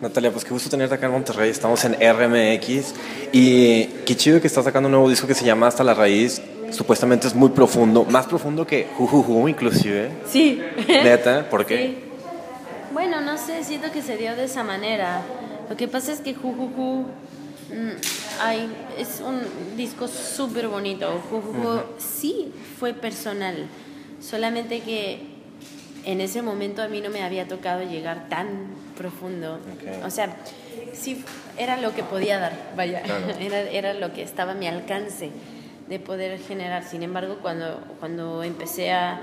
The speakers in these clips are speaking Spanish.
Natalia, pues qué gusto tenerte acá en Monterrey. Estamos en RMX y qué chido que estás sacando un nuevo disco que se llama Hasta la Raíz. Supuestamente es muy profundo, más profundo que Jujuju, inclusive. Sí. Neta, ¿por qué? Sí. Bueno, no sé, siento que se dio de esa manera. Lo que pasa es que Jujuju mm, ay, es un disco súper bonito. Jujuju sí fue personal, solamente que en ese momento a mí no me había tocado llegar tan profundo. O sea, sí era lo que podía dar, vaya, Claro. era, era lo que estaba a mi alcance de poder generar. Sin embargo, cuando, cuando empecé a,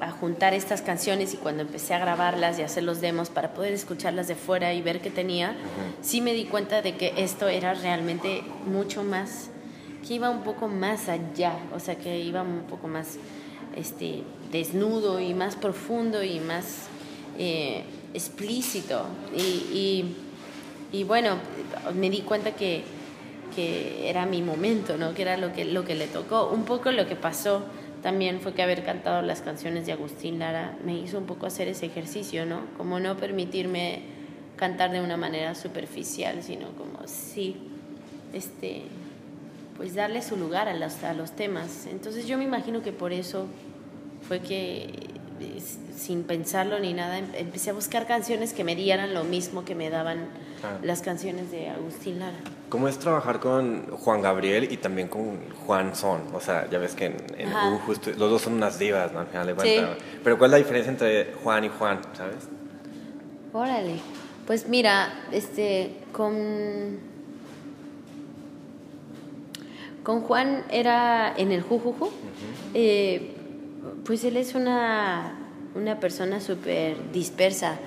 a juntar estas canciones y cuando empecé a grabarlas y hacer los demos para poder escucharlas de fuera y ver qué tenía, sí me di cuenta de que esto era realmente mucho más, que iba un poco más allá, o sea, que iba un poco más este, desnudo y más profundo y más eh, explícito. Y, y, y bueno, me di cuenta que, que era mi momento, ¿no? que era lo que, lo que le tocó. Un poco lo que pasó también fue que haber cantado las canciones de Agustín Lara me hizo un poco hacer ese ejercicio, ¿no? Como no permitirme cantar de una manera superficial, sino como sí, este, pues darle su lugar a los, a los temas. Entonces yo me imagino que por eso fue que eh, sin pensarlo ni nada em- empecé a buscar canciones que me dieran lo mismo que me daban Claro. las canciones de Agustín Lara. ¿Cómo es trabajar con Juan Gabriel y también con Juan Son? O sea, ya ves que en, en los dos son unas divas, ¿no? Al final de Sí. cuentas. Pero ¿cuál es la diferencia entre Juan y Juan, sabes? Órale. Pues mira, este, con. Con Juan era en el Jujuju. eh, pues él es una, una persona súper dispersa.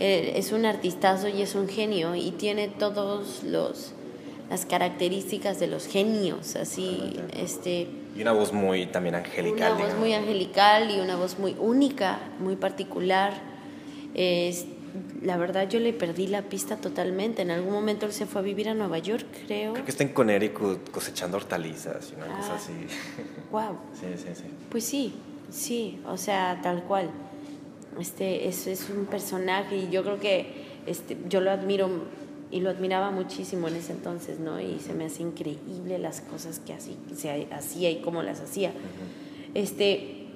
Eh, es un artistazo y es un genio y tiene todos los las características de los genios, así, este, Y una voz muy también angelical. una voz muy angelical y una voz muy única, muy particular. Es- la verdad yo le perdí la pista totalmente. En algún momento él se fue a vivir a Nueva York, creo. Creo que está en Connecticut cosechando hortalizas y una cosa Ah. así. Wow. Sí, sí, sí. Pues sí, sí, o sea, tal cual. Este es, es un personaje y yo creo que este, yo lo admiro y lo admiraba muchísimo en ese entonces, ¿no? Y se me hace increíble las cosas que así se hacía y cómo las hacía. Este,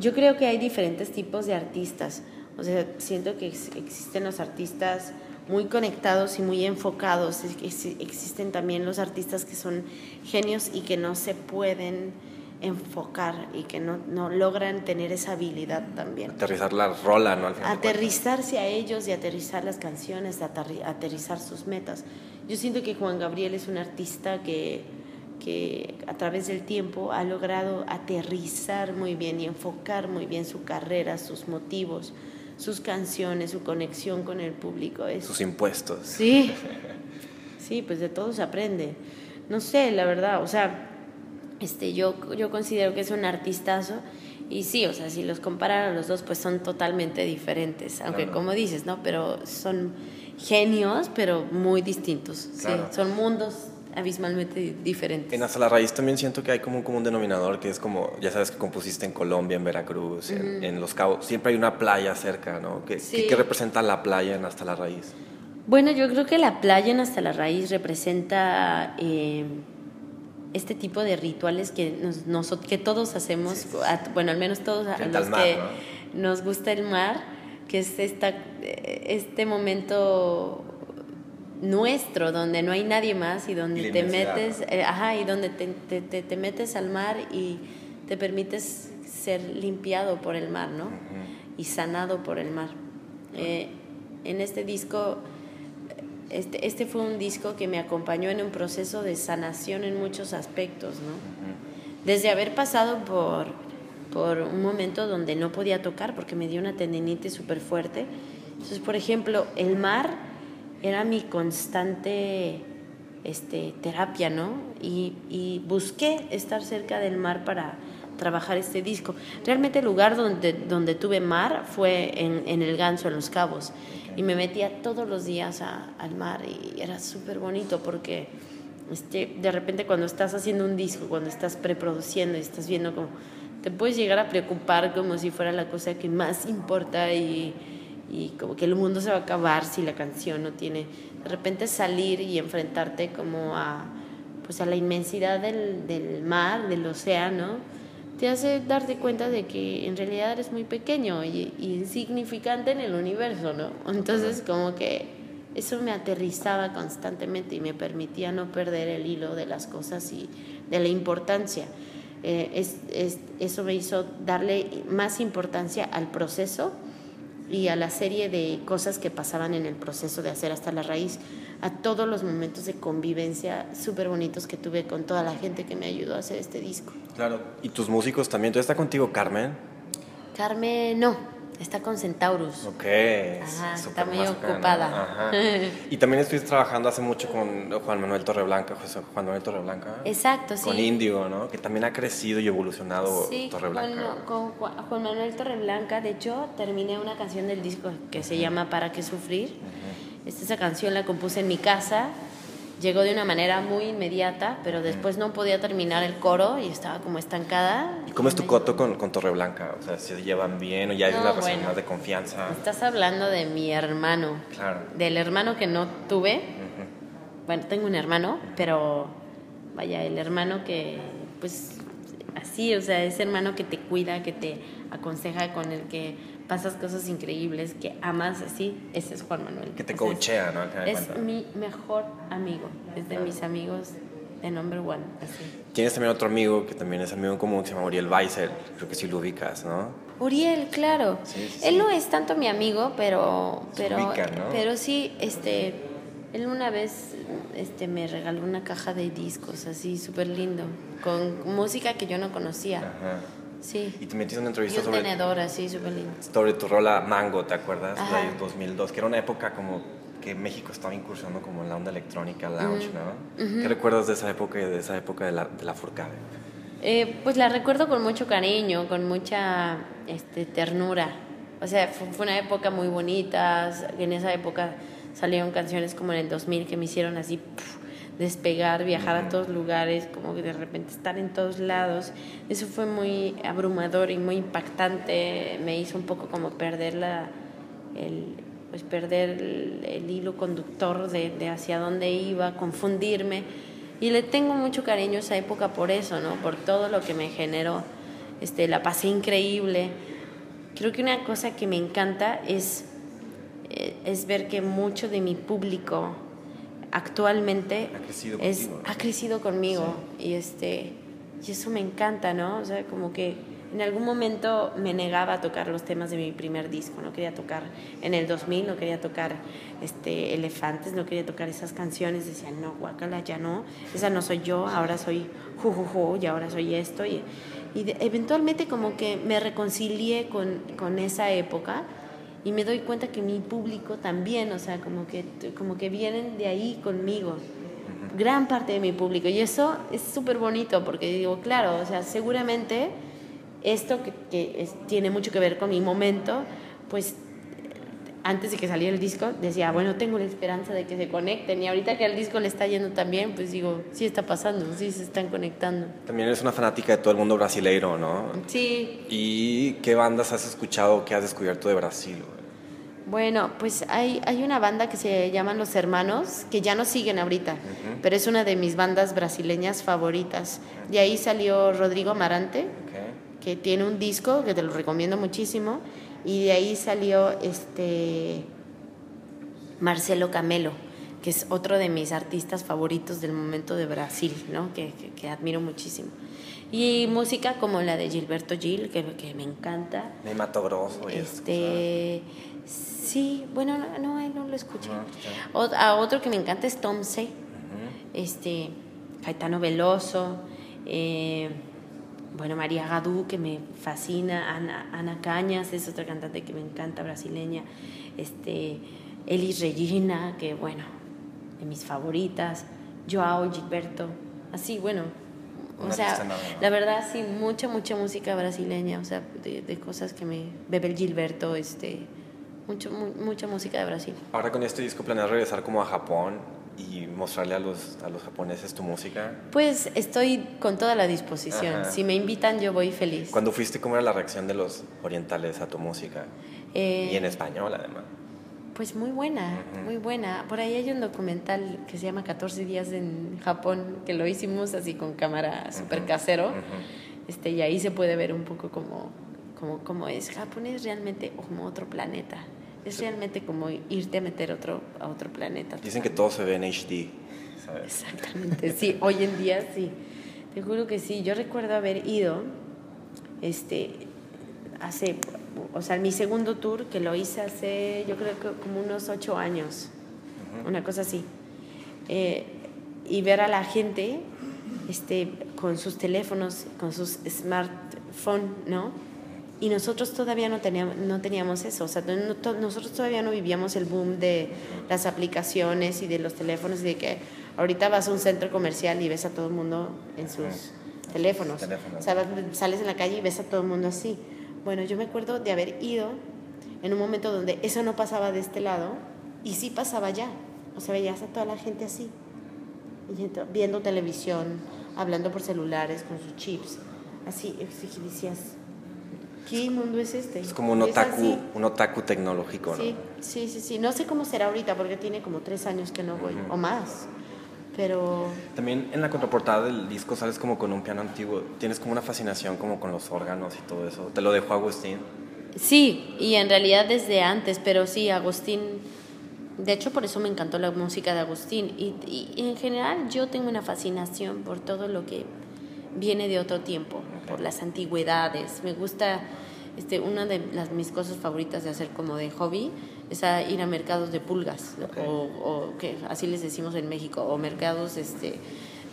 yo creo que hay diferentes tipos de artistas. O sea, siento que ex- existen los artistas muy conectados y muy enfocados. Ex- existen también los artistas que son genios y que no se pueden enfocar y que no, no logran tener esa habilidad también. Aterrizar la rola, ¿no? Al final. Aterrizarse a ellos y aterrizar las canciones, aterri- aterrizar sus metas. Yo siento que Juan Gabriel es un artista que, que a través del tiempo ha logrado aterrizar muy bien y enfocar muy bien su carrera, sus motivos, sus canciones, su conexión con el público. Es, Sus impuestos. Sí, sí, pues de todo se aprende. No sé, la verdad, o sea, este, yo, yo considero que es un artistazo y sí, o sea, si los comparan a los dos, pues son totalmente diferentes, aunque Claro. como dices, ¿no? Pero son genios, pero muy distintos, Claro. sí, son mundos abismalmente diferentes. En Hasta la Raíz también siento que hay como un común denominador que es como, ya sabes que compusiste en Colombia, en Veracruz, en, en Los Cabos. Siempre hay una playa cerca, ¿no? ¿Qué, Sí. qué- qué representa la playa en Hasta la Raíz? Bueno, yo creo que la playa en Hasta la Raíz representa eh, este tipo de rituales que, nos, que todos hacemos, a- bueno, al menos todos a los mar, que ¿no? nos gusta el mar, que es esta, eh, este momento nuestro donde no hay nadie más y donde te metes, eh, ajá, y donde te, te- te- te metes al mar y te permites ser limpiado por el mar, ¿no? Y sanado por el mar. Eh, en este disco, este, este fue un disco que me acompañó en un proceso de sanación en muchos aspectos, ¿no? Desde haber pasado por, por un momento donde no podía tocar porque me dio una tendinitis súper fuerte. Entonces, por ejemplo, el mar era mi constante este, terapia, ¿no? Y, y busqué estar cerca del mar para trabajar este disco. Realmente el lugar donde, donde tuve mar fue en, en el Ganso, en Los Cabos. Y me metía todos los días a- al mar y era súper bonito porque este, de repente cuando estás haciendo un disco, cuando estás preproduciendo y estás viendo como te puedes llegar a preocupar como si fuera la cosa que más importa y, y como que el mundo se va a acabar si la canción no tiene de repente salir y enfrentarte como a pues a la inmensidad del, del mar, del océano, te hace darte cuenta de que en realidad eres muy pequeño y, y insignificante en el universo, ¿no? Entonces como que eso me aterrizaba constantemente y me permitía no perder el hilo de las cosas y de la importancia. Eh, es, es, eso me hizo darle más importancia al proceso y a la serie de cosas que pasaban en el proceso de hacer hasta la raíz, a todos los momentos de convivencia súper bonitos que tuve con toda la gente que me ayudó a hacer este disco. Claro, y tus músicos también. ¿Tú está contigo Carmen? Carmen, no. Está con Centaurus. Ok. Ajá, está muy ocupada. Ajá. Y también estuviste trabajando hace mucho con Juan Manuel Torreblanca, José Juan Manuel Torreblanca. Exacto, sí. Con Índigo, ¿no? Que también ha crecido y evolucionado Sí, Torreblanca. con, con Juan Juan Manuel Torreblanca, de hecho, terminé una canción del disco que se llama Para qué sufrir. Esta, esa canción la compuse en mi casa, llegó de una manera muy inmediata, pero después no podía terminar el coro y estaba como estancada. ¿Y cómo es tu coto con, con Torreblanca? O sea, ¿se llevan bien o ya hay No, una relación bueno. más de confianza? Estás hablando de mi hermano, Claro. del hermano que no tuve. Ujú. Bueno, tengo un hermano, pero vaya, el hermano que, pues, así, o sea, ese hermano que te cuida, que te aconseja, con el que pasas cosas increíbles, que amas así, ese es Juan Manuel. Que te es- coachea, ¿no? Es mi mejor amigo, es de mis amigos de number one, así. Tienes también otro amigo que también es amigo en común, que se llama Uriel Weissel. Creo que sí lo ubicas, ¿no? Uriel, claro. Sí, sí, Él no es tanto mi amigo, pero pero ¿no? pero sí, este, él una vez, este, me regaló una caja de discos así súper lindo, con música que yo no conocía. Ajá. Sí. Y te metiste en una Y entrevista un sobre, tenedor así súper lindo. sobre tu rola Mango, ¿te acuerdas? Ajá. De 2002, que era una época como que México estaba incursionando como en la onda electrónica, lounge, ¿no? ¿Qué recuerdas de esa época y de esa época de la, de la Furcade? Eh, pues la recuerdo con mucho cariño, con mucha este, ternura. O sea, fue, fue una época muy bonita. En esa época salieron canciones como en el 2000 que me hicieron así puf, despegar, viajar a todos lugares, como de repente estar en todos lados. Eso fue muy abrumador y muy impactante. Me hizo un poco como perder la, el, pues perder el, el hilo conductor de, de hacia dónde iba, confundirme. Y le tengo mucho cariño a esa época por eso, ¿no? Por todo lo que me generó. Este, la pasé increíble. Creo que una cosa que me encanta es, eh, es ver que mucho de mi público actualmente Ha crecido es, contigo, ¿no? ha crecido conmigo y este y eso me encanta, ¿no? O sea, como que en algún momento me negaba a tocar los temas de mi primer disco, no quería tocar en el 2000, no quería tocar este Elefantes, no quería tocar esas canciones, decía, "No, guácala, ya no, esa no soy yo, ahora soy jujuju y ahora soy esto" y, eventualmente como que me reconcilié con, con esa época y me doy cuenta que mi público también, o sea, como que, como que vienen de ahí conmigo, gran parte de mi público. Y eso es súper bonito porque digo, claro, o sea, seguramente esto que, que es- tiene mucho que ver con mi momento, pues antes de que saliera el disco decía, bueno, tengo la esperanza de que se conecten. Y ahorita que el disco le está yendo tan bien, pues digo, sí está pasando, sí se están conectando. También eres una fanática de todo el mundo brasileiro, ¿no? Sí, ¿Y qué bandas has escuchado o qué has descubierto de Brasil? Bueno, pues hay, hay una banda que se llaman Los Hermanos, que ya no siguen ahorita, pero es una de mis bandas brasileñas favoritas. De ahí salió Rodrigo Amarante, Ok. que tiene un disco que te lo recomiendo muchísimo, y de ahí salió este Marcelo Camelo, que es otro de mis artistas favoritos del momento de Brasil, ¿no? que, que- que admiro muchísimo. Y música como la de Gilberto Gil, que, que me encanta. De Mato Grosso y eso, Este, sí, bueno, no, no, él no lo escuché. No, a otro que me encanta es Tom C. Este, Caetano Veloso, eh, bueno, María Gadú, que me fascina, Ana, Ana Cañas es otra cantante que me encanta, brasileña, este, Elis Regina, que bueno, de mis favoritas, Joao Gilberto, así, bueno, o sea, la verdad sí, mucha, mucha música brasileña, o sea, de, de cosas que me, Bebel Gilberto, este, mucho, mu- mucha música de Brasil. Ahora con este disco planeas regresar como a Japón y mostrarle a los, a los japoneses tu música. Pues estoy con toda la disposición. Ajá. Si me invitan, yo voy feliz. Cuando fuiste, ¿cómo era la reacción de los orientales a tu música? Eh, y en español, además. Pues muy buena, muy buena. Por ahí hay un documental que se llama 14 días en Japón, que lo hicimos así con cámara súper casero. este, y ahí se puede ver un poco como, como, como es. Japón es realmente como otro planeta. Es realmente como irte a meter otro, a otro planeta. Dicen que todo se ve en HD. ¿sabes? Exactamente, sí, hoy en día sí. Te juro que sí. Yo recuerdo haber ido este, hace o sea, mi segundo tour que lo hice hace, yo creo que como unos ocho años, una cosa así. Eh, y ver a la gente este, con sus teléfonos, con sus smartphones, ¿no? Y nosotros todavía no teníamos, no teníamos eso, o sea, nosotros todavía no vivíamos el boom de las aplicaciones y de los teléfonos y de que ahorita vas a un centro comercial y ves a todo el mundo en sus teléfonos. O sea, sales en la calle y ves a todo el mundo así. Bueno, yo me acuerdo de haber ido en un momento donde eso no pasaba de este lado y sí pasaba allá. O sea, veías a toda la gente así, viendo televisión, hablando por celulares con sus chips. Así, y decías, ¿qué mundo es este? Es como un otaku, un otaku tecnológico, ¿no? Sí, sí, sí, sí. No sé cómo será ahorita porque tiene como tres años que no voy, o más. Pero... También en la contraportada del disco sales como con un piano antiguo. Tienes como una fascinación como con los órganos y todo eso. ¿Te lo dejó Agustín? Sí, y en realidad desde antes, pero sí, Agustín... De hecho, por eso me encantó la música de Agustín. Y, y, en general yo tengo una fascinación por todo lo que viene de otro tiempo, por las antigüedades. Me gusta, este, una de las, mis cosas favoritas de hacer como de hobby es a ir a mercados de pulgas, o, que así les decimos en México, o mercados este,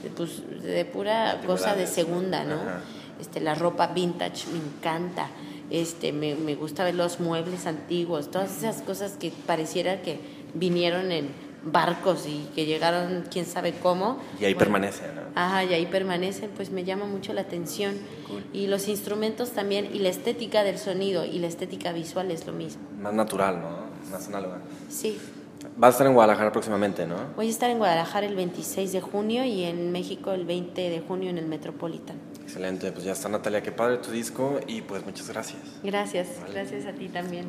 de, pues, de pura cosa de segunda, ¿no? Este, la ropa vintage me encanta, este, me, me gusta ver los muebles antiguos, todas esas cosas que pareciera que vinieron en barcos y que llegaron quién sabe cómo. Y ahí permanecen, ¿no? Ajá, y ahí permanecen, pues me llama mucho la atención. Y los instrumentos también, y la estética del sonido y la estética visual es lo mismo. Más natural, ¿no? más análoga. Sí. Vas a estar en Guadalajara próximamente, ¿no? Voy a estar en Guadalajara el 26 de junio y en México el 20 de junio en el Metropolitan. Excelente, pues ya está Natalia, qué padre tu disco y pues muchas gracias. Gracias, gracias a ti también.